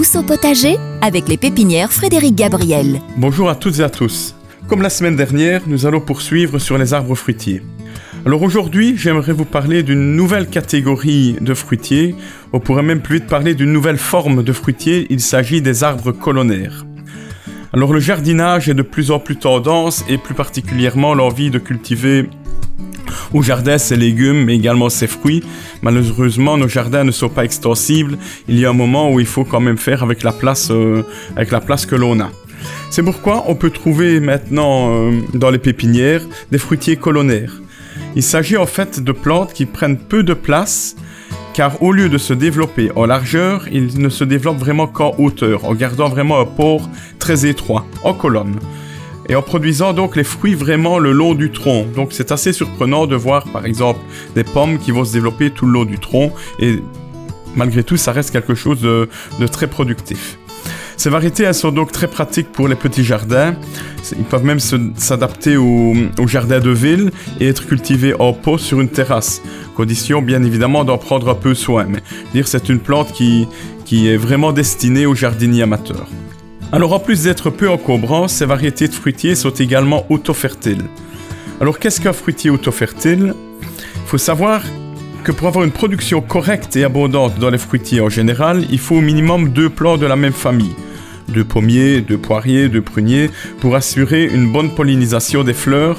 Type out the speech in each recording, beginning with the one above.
au potager avec les pépinières Frédéric Gabriel. Bonjour à toutes et à tous. Comme la semaine dernière, nous allons poursuivre sur les arbres fruitiers. Alors aujourd'hui, j'aimerais vous parler d'une nouvelle catégorie de fruitiers. On pourrait même plus vite parler d'une nouvelle forme de fruitiers. Il s'agit des arbres colonnaires. Alors le jardinage est de plus en plus tendance et plus particulièrement l'envie de cultiver au jardin ses légumes mais également ses fruits. Malheureusement, nos jardins ne sont pas extensibles. Il y a un moment où il faut quand même faire avec la place, euh, avec la place que l'on a. C'est pourquoi on peut trouver maintenant euh, dans les pépinières des fruitiers colonnaires. Il s'agit en fait de plantes qui prennent peu de place car au lieu de se développer en largeur, ils ne se développent vraiment qu'en hauteur, en gardant vraiment un port très étroit, en colonne et en produisant donc les fruits vraiment le long du tronc. Donc c'est assez surprenant de voir par exemple des pommes qui vont se développer tout le long du tronc et malgré tout ça reste quelque chose de, très productif. Ces variétés elles sont donc très pratiques pour les petits jardins. Ils peuvent même s'adapter aux au jardins de ville et être cultivés en pot sur une terrasse. Condition bien évidemment d'en prendre un peu soin. Mais dire c'est une plante qui est vraiment destinée aux jardiniers amateurs. Alors en plus d'être peu encombrants, ces variétés de fruitiers sont également auto-fertiles. Alors qu'est-ce qu'un fruitier auto-fertile? Il faut savoir que pour avoir une production correcte et abondante dans les fruitiers en général, il faut au minimum deux plants de la même famille. Deux pommiers, deux poiriers, deux pruniers, pour assurer une bonne pollinisation des fleurs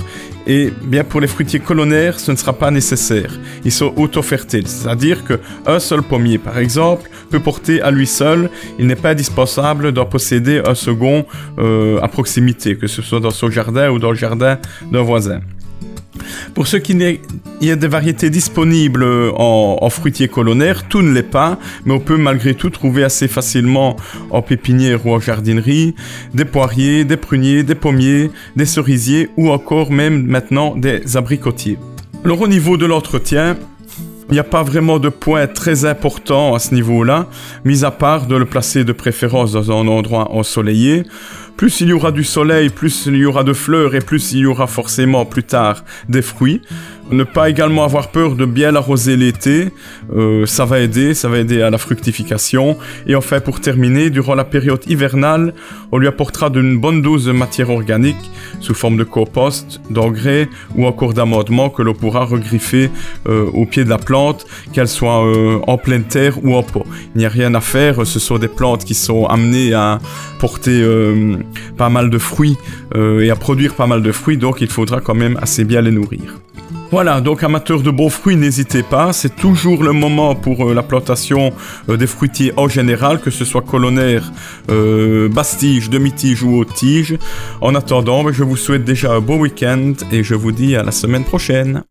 et bien pour les fruitiers colonnaires, ce ne sera pas nécessaire. Ils sont auto-fertiles, c'est-à-dire qu'un seul pommier, par exemple, peut porter à lui seul. Il n'est pas indispensable d'en posséder un second euh, à proximité, que ce soit dans son jardin ou dans le jardin d'un voisin. Pour ce qui n'est, il y a des variétés disponibles en, fruitiers colonnaires, tout ne l'est pas, mais on peut malgré tout trouver assez facilement en pépinière ou en jardinerie des poiriers, des pruniers, des pommiers, des cerisiers ou encore même maintenant des abricotiers. Alors au niveau de l'entretien, il n'y a pas vraiment de point très important à ce niveau-là, mis à part de le placer de préférence dans un endroit ensoleillé. Plus il y aura du soleil, plus il y aura de fleurs et plus il y aura forcément plus tard des fruits. Ne pas également avoir peur de bien l'arroser l'été, euh, ça va aider, ça va aider à la fructification. Et enfin, pour terminer, durant la période hivernale, on lui apportera d'une bonne dose de matière organique sous forme de compost, d'engrais ou encore d'amendement que l'on pourra regriffer euh, au pied de la plante, qu'elle soit euh, en pleine terre ou en pot. Il n'y a rien à faire, ce sont des plantes qui sont amenées à porter pas mal de fruits et à produire pas mal de fruits, donc il faudra quand même assez bien les nourrir. Voilà, donc amateurs de beaux fruits, n'hésitez pas. C'est toujours le moment pour euh, la plantation euh, des fruitiers en général, que ce soit colonnaire, euh, demi-tige ou haute tige. En attendant, je vous souhaite déjà un beau week-end et je vous dis à la semaine prochaine.